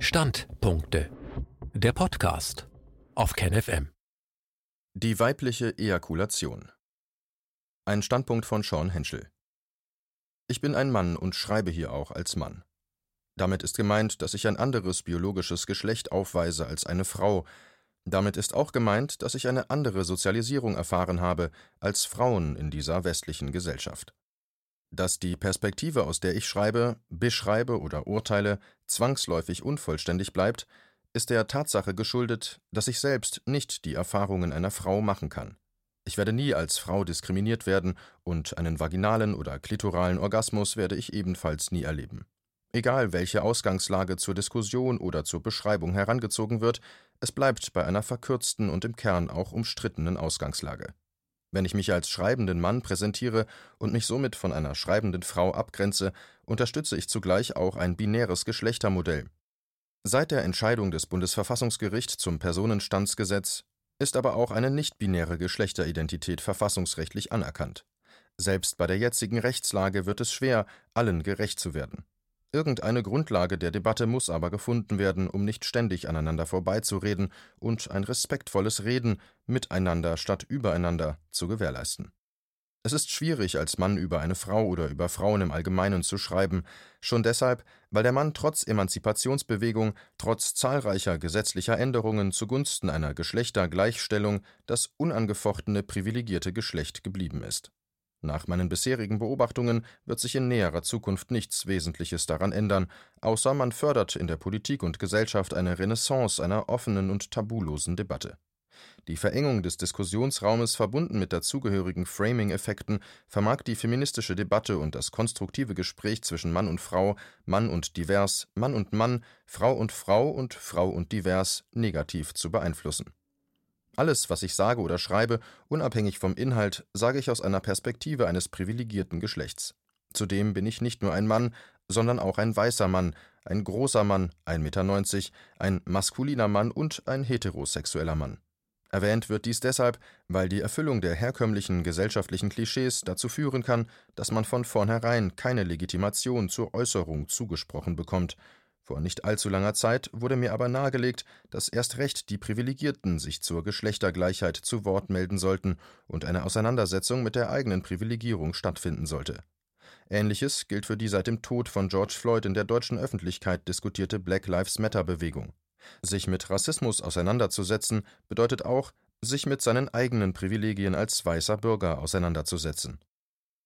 Standpunkte. Der Podcast auf KenFM. Die weibliche Ejakulation. Ein Standpunkt von Sean Henschel. Ich bin ein Mann und schreibe hier auch als Mann. Damit ist gemeint, dass ich ein anderes biologisches Geschlecht aufweise als eine Frau. Damit ist auch gemeint, dass ich eine andere Sozialisierung erfahren habe als Frauen in dieser westlichen Gesellschaft. Dass die Perspektive, aus der ich schreibe, beschreibe oder urteile, zwangsläufig unvollständig bleibt, ist der Tatsache geschuldet, dass ich selbst nicht die Erfahrungen einer Frau machen kann. Ich werde nie als Frau diskriminiert werden und einen vaginalen oder klitoralen Orgasmus werde ich ebenfalls nie erleben. Egal welche Ausgangslage zur Diskussion oder zur Beschreibung herangezogen wird, es bleibt bei einer verkürzten und im Kern auch umstrittenen Ausgangslage. Wenn ich mich als schreibenden Mann präsentiere und mich somit von einer schreibenden Frau abgrenze, unterstütze ich zugleich auch ein binäres Geschlechtermodell. Seit der Entscheidung des Bundesverfassungsgerichts zum Personenstandsgesetz ist aber auch eine nicht-binäre Geschlechteridentität verfassungsrechtlich anerkannt. Selbst bei der jetzigen Rechtslage wird es schwer, allen gerecht zu werden. Irgendeine Grundlage der Debatte muss aber gefunden werden, um nicht ständig aneinander vorbeizureden und ein respektvolles Reden miteinander statt übereinander zu gewährleisten. Es ist schwierig, als Mann über eine Frau oder über Frauen im Allgemeinen zu schreiben, schon deshalb, weil der Mann trotz Emanzipationsbewegung, trotz zahlreicher gesetzlicher Änderungen zugunsten einer Geschlechtergleichstellung das unangefochtene privilegierte Geschlecht geblieben ist. Nach meinen bisherigen Beobachtungen wird sich in näherer Zukunft nichts Wesentliches daran ändern, außer man fördert in der Politik und Gesellschaft eine Renaissance einer offenen und tabulosen Debatte. Die Verengung des Diskussionsraumes verbunden mit dazugehörigen Framing-Effekten vermag die feministische Debatte und das konstruktive Gespräch zwischen Mann und Frau, Mann und divers, Mann und Mann, Frau und Frau und Frau und divers negativ zu beeinflussen. Alles, was ich sage oder schreibe, unabhängig vom Inhalt, sage ich aus einer Perspektive eines privilegierten Geschlechts. Zudem bin ich nicht nur ein Mann, sondern auch ein weißer Mann, ein großer Mann, 1,90 Meter, ein maskuliner Mann und ein heterosexueller Mann. Erwähnt wird dies deshalb, weil die Erfüllung der herkömmlichen gesellschaftlichen Klischees dazu führen kann, dass man von vornherein keine Legitimation zur Äußerung zugesprochen bekommt vor nicht allzu langer Zeit wurde mir aber nahegelegt, dass erst recht die Privilegierten sich zur Geschlechtergleichheit zu Wort melden sollten und eine Auseinandersetzung mit der eigenen Privilegierung stattfinden sollte. Ähnliches gilt für die seit dem Tod von George Floyd in der deutschen Öffentlichkeit diskutierte Black Lives Matter Bewegung. Sich mit Rassismus auseinanderzusetzen bedeutet auch, sich mit seinen eigenen Privilegien als weißer Bürger auseinanderzusetzen.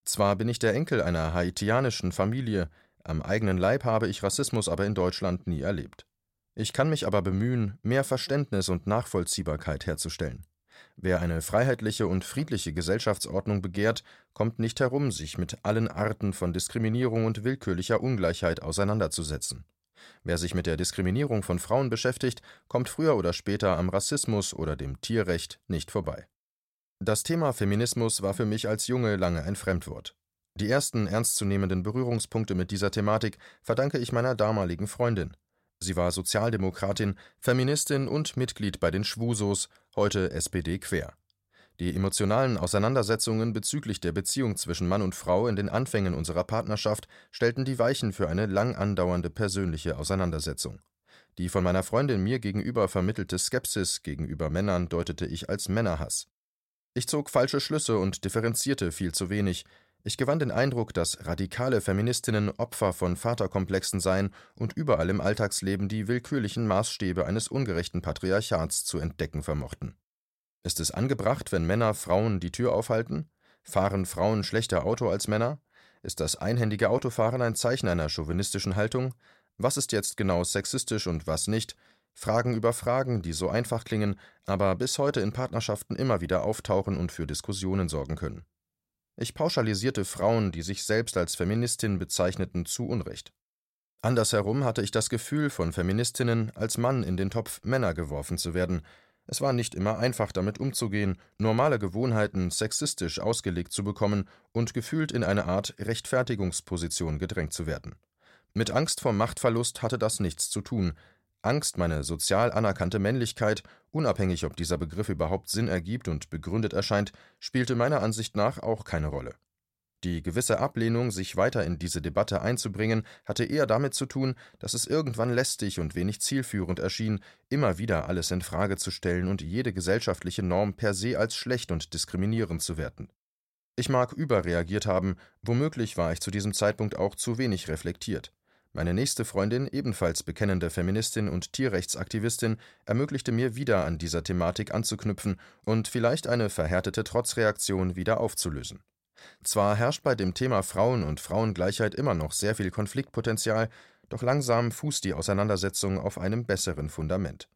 Zwar bin ich der Enkel einer haitianischen Familie, am eigenen Leib habe ich Rassismus aber in Deutschland nie erlebt. Ich kann mich aber bemühen, mehr Verständnis und Nachvollziehbarkeit herzustellen. Wer eine freiheitliche und friedliche Gesellschaftsordnung begehrt, kommt nicht herum, sich mit allen Arten von Diskriminierung und willkürlicher Ungleichheit auseinanderzusetzen. Wer sich mit der Diskriminierung von Frauen beschäftigt, kommt früher oder später am Rassismus oder dem Tierrecht nicht vorbei. Das Thema Feminismus war für mich als Junge lange ein Fremdwort. Die ersten ernstzunehmenden Berührungspunkte mit dieser Thematik verdanke ich meiner damaligen Freundin. Sie war Sozialdemokratin, Feministin und Mitglied bei den Schwusos, heute SPD quer. Die emotionalen Auseinandersetzungen bezüglich der Beziehung zwischen Mann und Frau in den Anfängen unserer Partnerschaft stellten die Weichen für eine lang andauernde persönliche Auseinandersetzung. Die von meiner Freundin mir gegenüber vermittelte Skepsis gegenüber Männern deutete ich als Männerhass. Ich zog falsche Schlüsse und differenzierte viel zu wenig, ich gewann den Eindruck, dass radikale Feministinnen Opfer von Vaterkomplexen seien und überall im Alltagsleben die willkürlichen Maßstäbe eines ungerechten Patriarchats zu entdecken vermochten. Ist es angebracht, wenn Männer Frauen die Tür aufhalten? Fahren Frauen schlechter Auto als Männer? Ist das einhändige Autofahren ein Zeichen einer chauvinistischen Haltung? Was ist jetzt genau sexistisch und was nicht? Fragen über Fragen, die so einfach klingen, aber bis heute in Partnerschaften immer wieder auftauchen und für Diskussionen sorgen können. Ich pauschalisierte Frauen, die sich selbst als Feministin bezeichneten, zu Unrecht. Andersherum hatte ich das Gefühl, von Feministinnen als Mann in den Topf Männer geworfen zu werden. Es war nicht immer einfach, damit umzugehen, normale Gewohnheiten sexistisch ausgelegt zu bekommen und gefühlt in eine Art Rechtfertigungsposition gedrängt zu werden. Mit Angst vor Machtverlust hatte das nichts zu tun, Angst, meine sozial anerkannte Männlichkeit, unabhängig ob dieser Begriff überhaupt Sinn ergibt und begründet erscheint, spielte meiner Ansicht nach auch keine Rolle. Die gewisse Ablehnung, sich weiter in diese Debatte einzubringen, hatte eher damit zu tun, dass es irgendwann lästig und wenig zielführend erschien, immer wieder alles in Frage zu stellen und jede gesellschaftliche Norm per se als schlecht und diskriminierend zu werten. Ich mag überreagiert haben, womöglich war ich zu diesem Zeitpunkt auch zu wenig reflektiert. Meine nächste Freundin, ebenfalls bekennende Feministin und Tierrechtsaktivistin, ermöglichte mir wieder an dieser Thematik anzuknüpfen und vielleicht eine verhärtete Trotzreaktion wieder aufzulösen. Zwar herrscht bei dem Thema Frauen und Frauengleichheit immer noch sehr viel Konfliktpotenzial, doch langsam fußt die Auseinandersetzung auf einem besseren Fundament.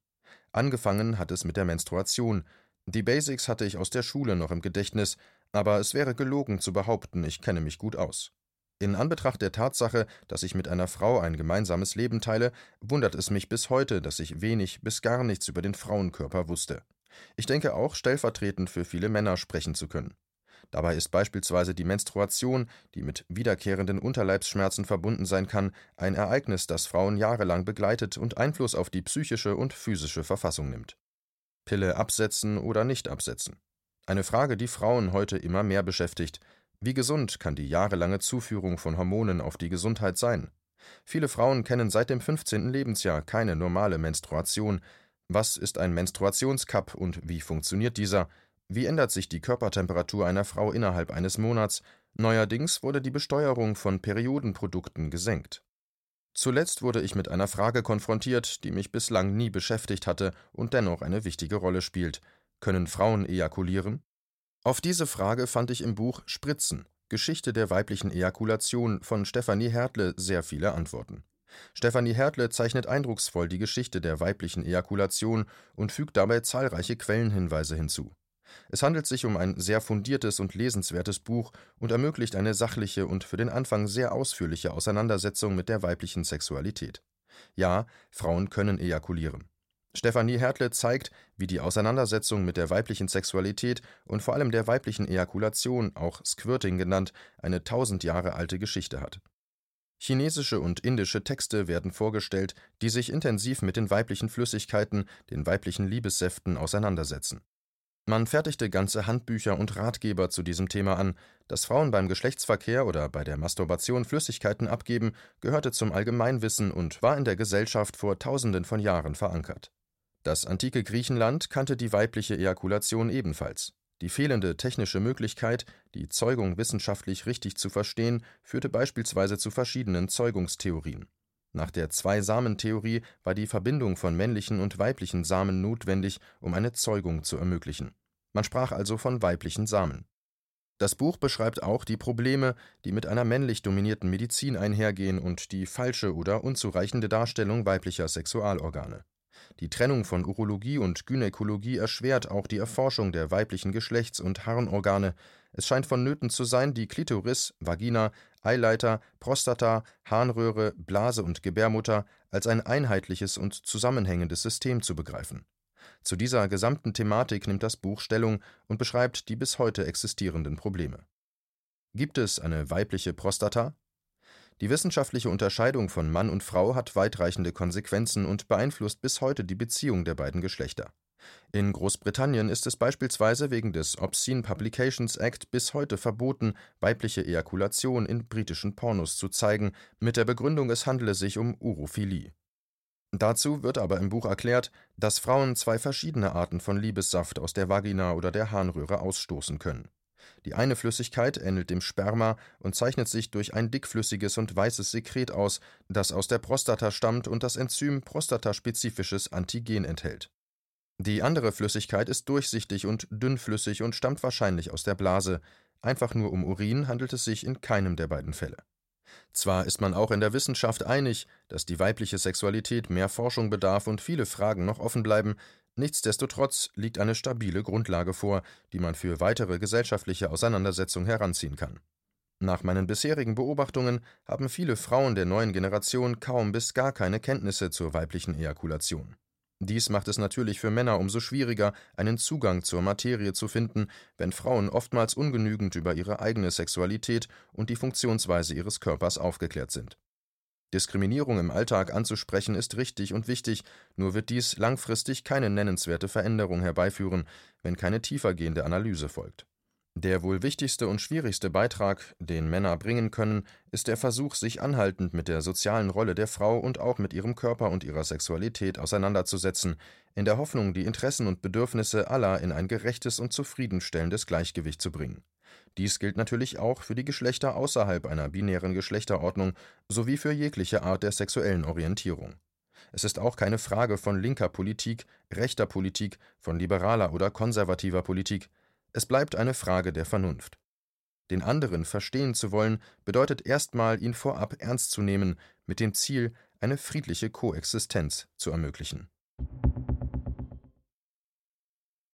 Angefangen hat es mit der Menstruation. Die Basics hatte ich aus der Schule noch im Gedächtnis, aber es wäre gelogen zu behaupten, ich kenne mich gut aus. In Anbetracht der Tatsache, dass ich mit einer Frau ein gemeinsames Leben teile, wundert es mich bis heute, dass ich wenig bis gar nichts über den Frauenkörper wusste. Ich denke auch, stellvertretend für viele Männer sprechen zu können. Dabei ist beispielsweise die Menstruation, die mit wiederkehrenden Unterleibsschmerzen verbunden sein kann, ein Ereignis, das Frauen jahrelang begleitet und Einfluss auf die psychische und physische Verfassung nimmt. Pille absetzen oder nicht absetzen. Eine Frage, die Frauen heute immer mehr beschäftigt, wie gesund kann die jahrelange Zuführung von Hormonen auf die Gesundheit sein? Viele Frauen kennen seit dem 15. Lebensjahr keine normale Menstruation. Was ist ein Menstruationscup und wie funktioniert dieser? Wie ändert sich die Körpertemperatur einer Frau innerhalb eines Monats? Neuerdings wurde die Besteuerung von Periodenprodukten gesenkt. Zuletzt wurde ich mit einer Frage konfrontiert, die mich bislang nie beschäftigt hatte und dennoch eine wichtige Rolle spielt. Können Frauen ejakulieren? Auf diese Frage fand ich im Buch Spritzen Geschichte der weiblichen Ejakulation von Stefanie Hertle sehr viele Antworten. Stefanie Hertle zeichnet eindrucksvoll die Geschichte der weiblichen Ejakulation und fügt dabei zahlreiche Quellenhinweise hinzu. Es handelt sich um ein sehr fundiertes und lesenswertes Buch und ermöglicht eine sachliche und für den Anfang sehr ausführliche Auseinandersetzung mit der weiblichen Sexualität. Ja, Frauen können ejakulieren. Stefanie Hertle zeigt, wie die Auseinandersetzung mit der weiblichen Sexualität und vor allem der weiblichen Ejakulation, auch Squirting genannt, eine tausend Jahre alte Geschichte hat. Chinesische und indische Texte werden vorgestellt, die sich intensiv mit den weiblichen Flüssigkeiten, den weiblichen Liebessäften auseinandersetzen. Man fertigte ganze Handbücher und Ratgeber zu diesem Thema an. Dass Frauen beim Geschlechtsverkehr oder bei der Masturbation Flüssigkeiten abgeben, gehörte zum Allgemeinwissen und war in der Gesellschaft vor Tausenden von Jahren verankert. Das antike Griechenland kannte die weibliche Ejakulation ebenfalls. Die fehlende technische Möglichkeit, die Zeugung wissenschaftlich richtig zu verstehen, führte beispielsweise zu verschiedenen Zeugungstheorien. Nach der Zwei-Samen-Theorie war die Verbindung von männlichen und weiblichen Samen notwendig, um eine Zeugung zu ermöglichen. Man sprach also von weiblichen Samen. Das Buch beschreibt auch die Probleme, die mit einer männlich dominierten Medizin einhergehen und die falsche oder unzureichende Darstellung weiblicher Sexualorgane. Die Trennung von Urologie und Gynäkologie erschwert auch die Erforschung der weiblichen Geschlechts und Harnorgane. Es scheint vonnöten zu sein, die Klitoris, Vagina, Eileiter, Prostata, Harnröhre, Blase und Gebärmutter als ein einheitliches und zusammenhängendes System zu begreifen. Zu dieser gesamten Thematik nimmt das Buch Stellung und beschreibt die bis heute existierenden Probleme. Gibt es eine weibliche Prostata? Die wissenschaftliche Unterscheidung von Mann und Frau hat weitreichende Konsequenzen und beeinflusst bis heute die Beziehung der beiden Geschlechter. In Großbritannien ist es beispielsweise wegen des Obscene Publications Act bis heute verboten, weibliche Ejakulation in britischen Pornos zu zeigen, mit der Begründung, es handele sich um Urophilie. Dazu wird aber im Buch erklärt, dass Frauen zwei verschiedene Arten von Liebessaft aus der Vagina oder der Harnröhre ausstoßen können. Die eine Flüssigkeit ähnelt dem Sperma und zeichnet sich durch ein dickflüssiges und weißes Sekret aus, das aus der Prostata stammt und das Enzym prostataspezifisches Antigen enthält. Die andere Flüssigkeit ist durchsichtig und dünnflüssig und stammt wahrscheinlich aus der Blase. Einfach nur um Urin handelt es sich in keinem der beiden Fälle. Zwar ist man auch in der Wissenschaft einig, dass die weibliche Sexualität mehr Forschung bedarf und viele Fragen noch offen bleiben, Nichtsdestotrotz liegt eine stabile Grundlage vor, die man für weitere gesellschaftliche Auseinandersetzungen heranziehen kann. Nach meinen bisherigen Beobachtungen haben viele Frauen der neuen Generation kaum bis gar keine Kenntnisse zur weiblichen Ejakulation. Dies macht es natürlich für Männer umso schwieriger, einen Zugang zur Materie zu finden, wenn Frauen oftmals ungenügend über ihre eigene Sexualität und die Funktionsweise ihres Körpers aufgeklärt sind. Diskriminierung im Alltag anzusprechen ist richtig und wichtig, nur wird dies langfristig keine nennenswerte Veränderung herbeiführen, wenn keine tiefergehende Analyse folgt. Der wohl wichtigste und schwierigste Beitrag, den Männer bringen können, ist der Versuch, sich anhaltend mit der sozialen Rolle der Frau und auch mit ihrem Körper und ihrer Sexualität auseinanderzusetzen, in der Hoffnung, die Interessen und Bedürfnisse aller in ein gerechtes und zufriedenstellendes Gleichgewicht zu bringen. Dies gilt natürlich auch für die Geschlechter außerhalb einer binären Geschlechterordnung sowie für jegliche Art der sexuellen Orientierung. Es ist auch keine Frage von linker Politik, rechter Politik, von liberaler oder konservativer Politik, es bleibt eine Frage der Vernunft. Den anderen verstehen zu wollen, bedeutet erstmal, ihn vorab ernst zu nehmen, mit dem Ziel, eine friedliche Koexistenz zu ermöglichen.